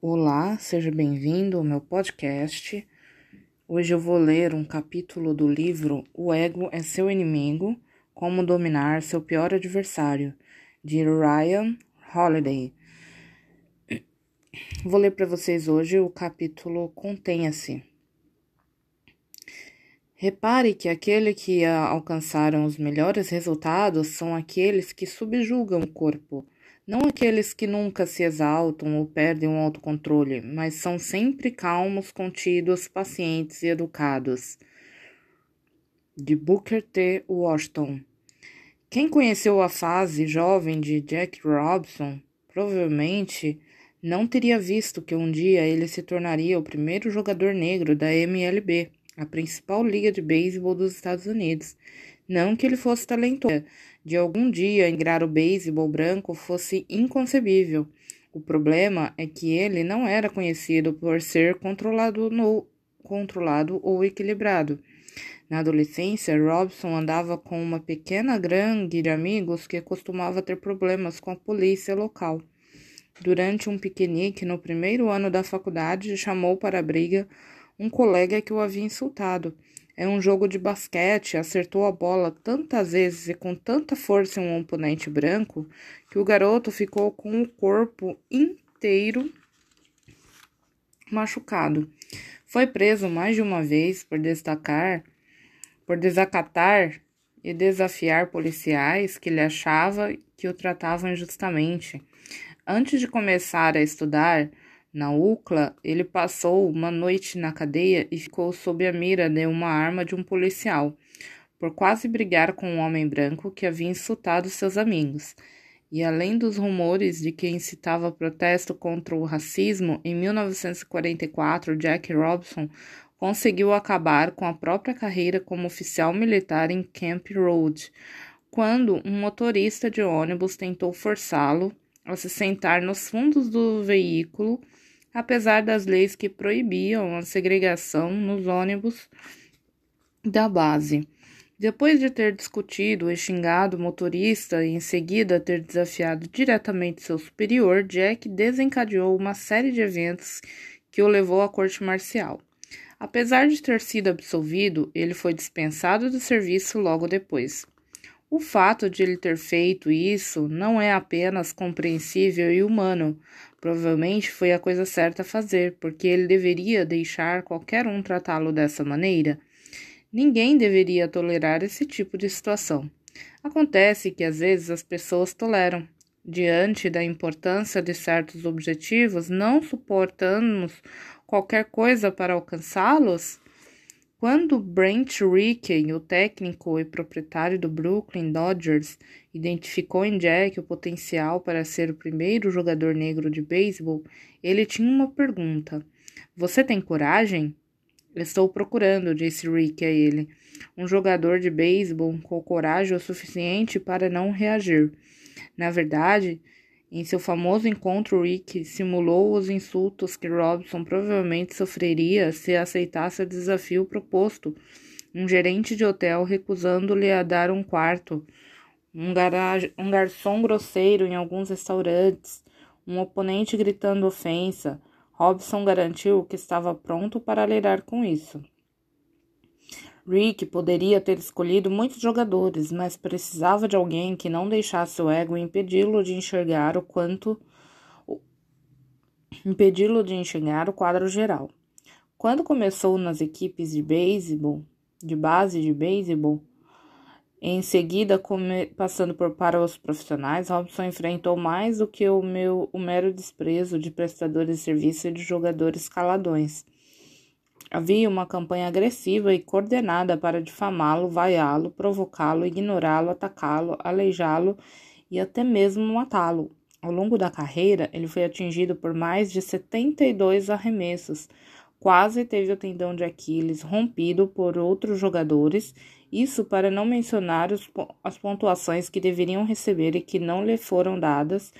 Olá, seja bem-vindo ao meu podcast. Hoje eu vou ler um capítulo do livro O Ego é Seu Inimigo: Como Dominar Seu Pior Adversário, de Ryan Holiday. Vou ler para vocês hoje o capítulo Contenha-se. Repare que aqueles que alcançaram os melhores resultados são aqueles que subjugam o corpo não aqueles que nunca se exaltam ou perdem o autocontrole, mas são sempre calmos, contidos, pacientes e educados. De Booker T. Washington. Quem conheceu a fase jovem de Jack Robinson provavelmente não teria visto que um dia ele se tornaria o primeiro jogador negro da MLB, a principal liga de beisebol dos Estados Unidos. Não que ele fosse talentoso, de algum dia ingrar o beisebol branco fosse inconcebível. O problema é que ele não era conhecido por ser controlado, no, controlado ou equilibrado. Na adolescência, Robson andava com uma pequena gangue de amigos que costumava ter problemas com a polícia local. Durante um piquenique no primeiro ano da faculdade, chamou para a briga um colega que o havia insultado. É um jogo de basquete, acertou a bola tantas vezes e com tanta força em um oponente branco que o garoto ficou com o corpo inteiro machucado. Foi preso mais de uma vez por destacar, por desacatar e desafiar policiais que ele achava que o tratavam injustamente. Antes de começar a estudar, na UCLA, ele passou uma noite na cadeia e ficou sob a mira de uma arma de um policial, por quase brigar com um homem branco que havia insultado seus amigos. E além dos rumores de que incitava protesto contra o racismo, em 1944 Jack Robinson conseguiu acabar com a própria carreira como oficial militar em Camp Road, quando um motorista de ônibus tentou forçá-lo a se sentar nos fundos do veículo apesar das leis que proibiam a segregação nos ônibus da base. Depois de ter discutido e xingado o motorista e em seguida ter desafiado diretamente seu superior, Jack desencadeou uma série de eventos que o levou à corte marcial. Apesar de ter sido absolvido, ele foi dispensado do serviço logo depois. O fato de ele ter feito isso não é apenas compreensível e humano. Provavelmente foi a coisa certa a fazer, porque ele deveria deixar qualquer um tratá-lo dessa maneira. Ninguém deveria tolerar esse tipo de situação. Acontece que às vezes as pessoas toleram. Diante da importância de certos objetivos, não suportamos qualquer coisa para alcançá-los, quando Brent Rickey, o técnico e proprietário do Brooklyn Dodgers, identificou em Jack o potencial para ser o primeiro jogador negro de beisebol, ele tinha uma pergunta: Você tem coragem? Estou procurando, disse Rickey a ele, um jogador de beisebol com coragem o suficiente para não reagir. Na verdade, em seu famoso encontro, Rick simulou os insultos que Robson provavelmente sofreria se aceitasse o desafio proposto. Um gerente de hotel recusando-lhe a dar um quarto, um, garage, um garçom grosseiro em alguns restaurantes, um oponente gritando ofensa. Robson garantiu que estava pronto para lidar com isso. Rick poderia ter escolhido muitos jogadores, mas precisava de alguém que não deixasse o ego impedi-lo de enxergar o quanto impedi-lo de enxergar o quadro geral. Quando começou nas equipes de beisebol, de base de beisebol, em seguida passando por para os profissionais, Robson enfrentou mais do que o meu o mero desprezo de prestadores de serviço e de jogadores caladões. Havia uma campanha agressiva e coordenada para difamá-lo, vaiá-lo, provocá-lo, ignorá-lo, atacá-lo, aleijá-lo e até mesmo matá-lo. Ao longo da carreira, ele foi atingido por mais de 72 arremessos. Quase teve o tendão de Aquiles rompido por outros jogadores, isso para não mencionar os, as pontuações que deveriam receber e que não lhe foram dadas,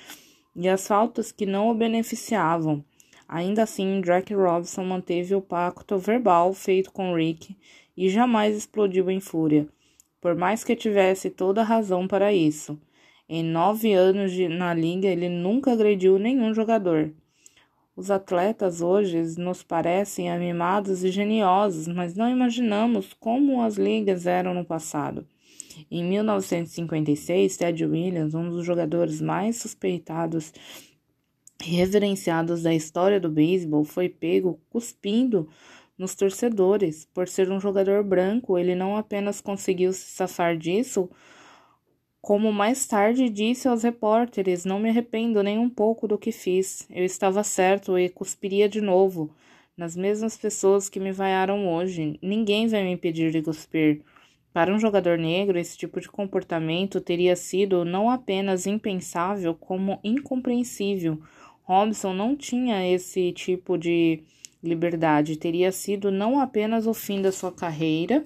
e as faltas que não o beneficiavam. Ainda assim, Jack Robinson manteve o pacto verbal feito com Rick e jamais explodiu em fúria, por mais que tivesse toda a razão para isso. Em nove anos de, na liga, ele nunca agrediu nenhum jogador. Os atletas hoje nos parecem animados e geniosos, mas não imaginamos como as ligas eram no passado. Em 1956, Ted Williams, um dos jogadores mais suspeitados reverenciados da história do beisebol, foi pego cuspindo nos torcedores. Por ser um jogador branco, ele não apenas conseguiu se safar disso, como mais tarde disse aos repórteres, não me arrependo nem um pouco do que fiz. Eu estava certo e cuspiria de novo nas mesmas pessoas que me vaiaram hoje. Ninguém vai me impedir de cuspir. Para um jogador negro, esse tipo de comportamento teria sido não apenas impensável, como incompreensível. Robson não tinha esse tipo de liberdade, teria sido não apenas o fim da sua carreira,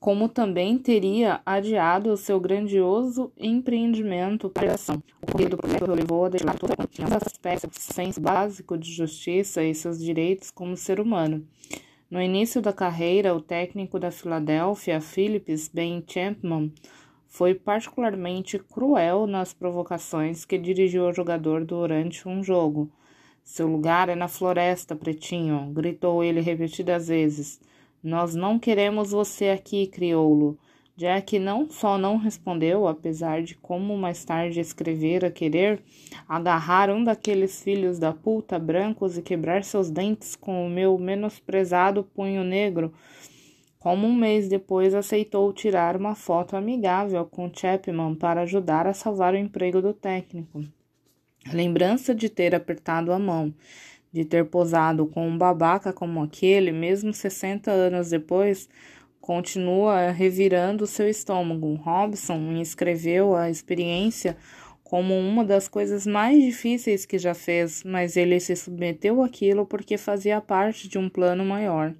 como também teria adiado o seu grandioso empreendimento para a ação. O corrido do projeto levou a deixar toda a aspectos do senso básico de justiça e seus direitos como ser humano. No início da carreira, o técnico da Filadélfia, Phillips Ben Champman, foi particularmente cruel nas provocações que dirigiu ao jogador durante um jogo. Seu lugar é na floresta, pretinho, gritou ele repetidas vezes. Nós não queremos você aqui, crioulo. Jack não só não respondeu, apesar de como mais tarde escrevera querer agarrar um daqueles filhos da puta brancos e quebrar seus dentes com o meu menosprezado punho negro, como um mês depois aceitou tirar uma foto amigável com Chapman para ajudar a salvar o emprego do técnico. A lembrança de ter apertado a mão de ter posado com um babaca como aquele, mesmo 60 anos depois, continua revirando seu estômago. Robson escreveu a experiência como uma das coisas mais difíceis que já fez, mas ele se submeteu àquilo porque fazia parte de um plano maior.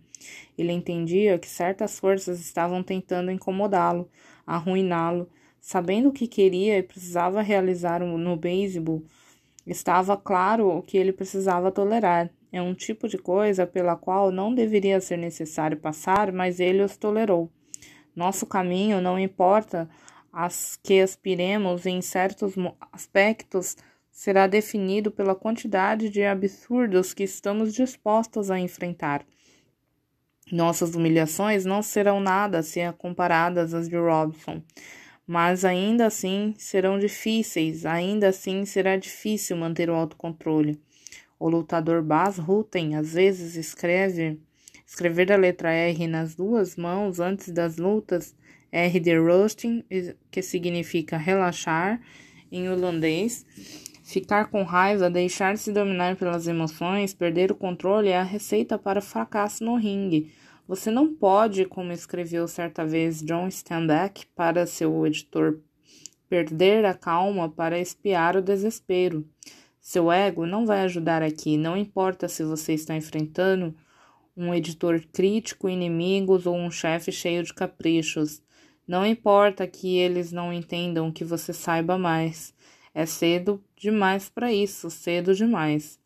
Ele entendia que certas forças estavam tentando incomodá-lo, arruiná-lo, sabendo o que queria e precisava realizar no beisebol Estava claro o que ele precisava tolerar. É um tipo de coisa pela qual não deveria ser necessário passar, mas ele os tolerou. Nosso caminho, não importa as que aspiremos em certos aspectos, será definido pela quantidade de absurdos que estamos dispostos a enfrentar. Nossas humilhações não serão nada se comparadas às de Robson mas ainda assim serão difíceis, ainda assim será difícil manter o autocontrole. O lutador Bas Rutten às vezes escreve escrever a letra R nas duas mãos antes das lutas, R de roasting, que significa relaxar em holandês. Ficar com raiva, deixar-se dominar pelas emoções, perder o controle é a receita para fracasso no ringue. Você não pode, como escreveu certa vez John Steinbeck para seu editor, perder a calma para espiar o desespero. Seu ego não vai ajudar aqui, não importa se você está enfrentando um editor crítico, inimigos ou um chefe cheio de caprichos. Não importa que eles não entendam que você saiba mais. É cedo demais para isso, cedo demais.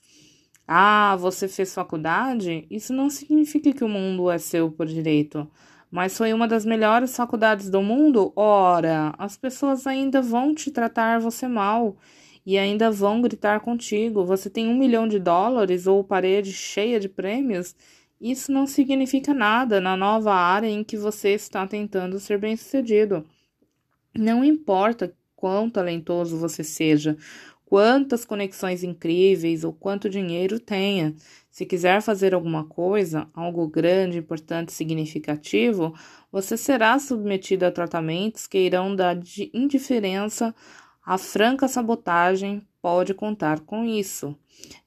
Ah, você fez faculdade? Isso não significa que o mundo é seu por direito. Mas foi uma das melhores faculdades do mundo? Ora, as pessoas ainda vão te tratar você mal e ainda vão gritar contigo. Você tem um milhão de dólares ou parede cheia de prêmios? Isso não significa nada na nova área em que você está tentando ser bem-sucedido. Não importa quão talentoso você seja, quantas conexões incríveis ou quanto dinheiro tenha. Se quiser fazer alguma coisa, algo grande, importante, significativo, você será submetido a tratamentos que irão de indiferença à franca sabotagem, pode contar com isso.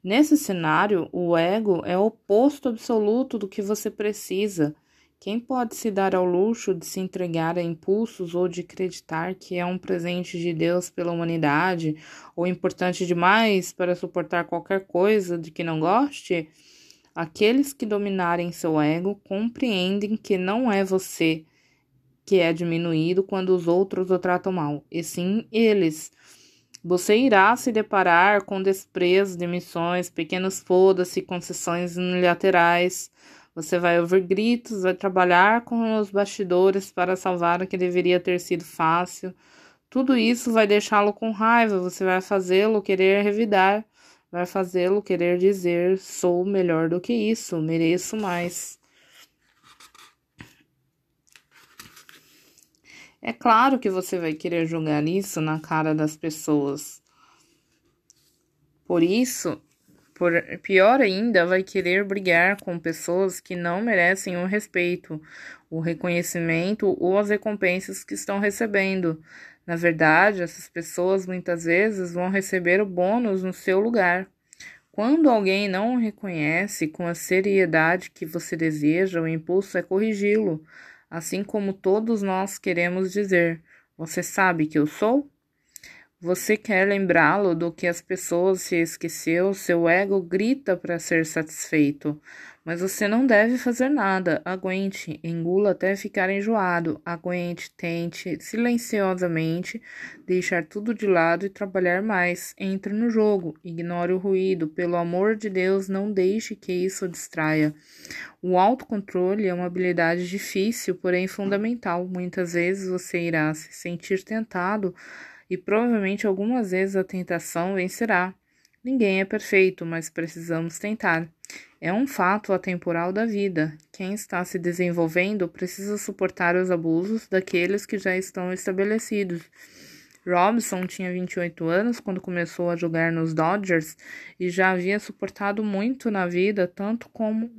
Nesse cenário, o ego é o oposto absoluto do que você precisa. Quem pode se dar ao luxo de se entregar a impulsos ou de acreditar que é um presente de Deus pela humanidade ou importante demais para suportar qualquer coisa de que não goste? Aqueles que dominarem seu ego compreendem que não é você que é diminuído quando os outros o tratam mal, e sim eles. Você irá se deparar com desprezo, demissões, pequenos foda-se, concessões unilaterais você vai ouvir gritos, vai trabalhar com os bastidores para salvar o que deveria ter sido fácil. Tudo isso vai deixá-lo com raiva, você vai fazê-lo querer revidar, vai fazê-lo querer dizer: sou melhor do que isso, mereço mais. É claro que você vai querer jogar isso na cara das pessoas. Por isso, por pior ainda, vai querer brigar com pessoas que não merecem o respeito, o reconhecimento ou as recompensas que estão recebendo. Na verdade, essas pessoas muitas vezes vão receber o bônus no seu lugar. Quando alguém não o reconhece com a seriedade que você deseja, o impulso é corrigi-lo assim como todos nós queremos dizer: Você sabe que eu sou? Você quer lembrá-lo do que as pessoas se esqueceu, seu ego grita para ser satisfeito. Mas você não deve fazer nada. Aguente, engula até ficar enjoado. Aguente, tente silenciosamente deixar tudo de lado e trabalhar mais. Entre no jogo, ignore o ruído. Pelo amor de Deus, não deixe que isso distraia. O autocontrole é uma habilidade difícil, porém fundamental. Muitas vezes você irá se sentir tentado e provavelmente algumas vezes a tentação vencerá. Ninguém é perfeito, mas precisamos tentar. É um fato atemporal da vida. Quem está se desenvolvendo precisa suportar os abusos daqueles que já estão estabelecidos. Robson tinha 28 anos quando começou a jogar nos Dodgers e já havia suportado muito na vida, tanto como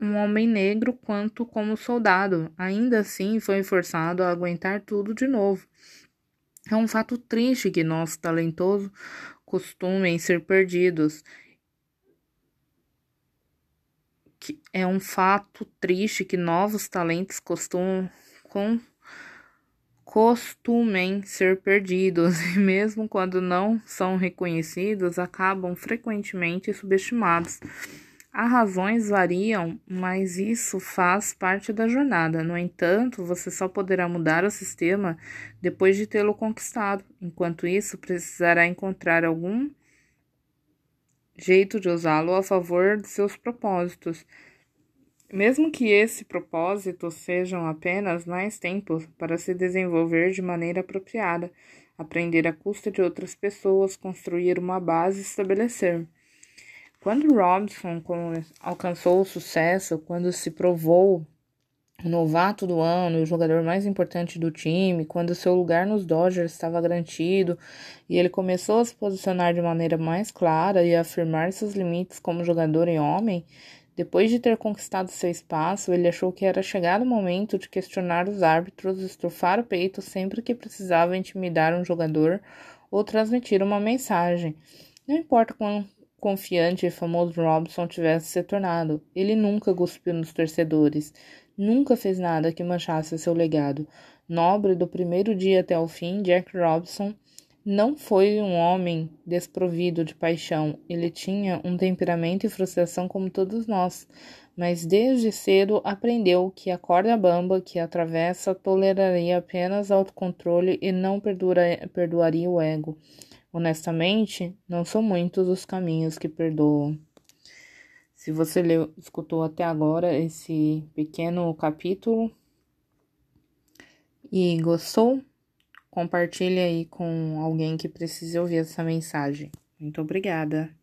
um homem negro quanto como soldado. Ainda assim, foi forçado a aguentar tudo de novo. É um fato triste que nosso talentoso costumem ser perdidos. Que é um fato triste que novos talentos costumam com, costumem ser perdidos e mesmo quando não são reconhecidos, acabam frequentemente subestimados. As razões variam, mas isso faz parte da jornada. No entanto, você só poderá mudar o sistema depois de tê-lo conquistado. Enquanto isso, precisará encontrar algum jeito de usá-lo a favor de seus propósitos. Mesmo que esse propósito sejam apenas mais tempo para se desenvolver de maneira apropriada, aprender à custa de outras pessoas, construir uma base e estabelecer. Quando Robson alcançou o sucesso, quando se provou o novato do ano e o jogador mais importante do time, quando seu lugar nos Dodgers estava garantido e ele começou a se posicionar de maneira mais clara e a afirmar seus limites como jogador e homem, depois de ter conquistado seu espaço, ele achou que era chegado o momento de questionar os árbitros, estufar o peito sempre que precisava intimidar um jogador ou transmitir uma mensagem. Não importa quão confiante e famoso Robson tivesse se tornado. Ele nunca cuspiu nos torcedores, nunca fez nada que manchasse seu legado. Nobre do primeiro dia até o fim, Jack Robson não foi um homem desprovido de paixão. Ele tinha um temperamento e frustração como todos nós, mas desde cedo aprendeu que a corda bamba que atravessa toleraria apenas autocontrole e não perdoaria o ego. Honestamente, não são muitos os caminhos que perdoam. Se você leu, escutou até agora esse pequeno capítulo e gostou, compartilhe aí com alguém que precise ouvir essa mensagem. Muito obrigada.